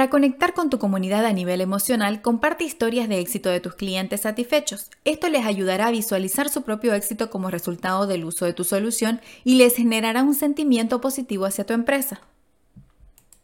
Para conectar con tu comunidad a nivel emocional, comparte historias de éxito de tus clientes satisfechos. Esto les ayudará a visualizar su propio éxito como resultado del uso de tu solución y les generará un sentimiento positivo hacia tu empresa.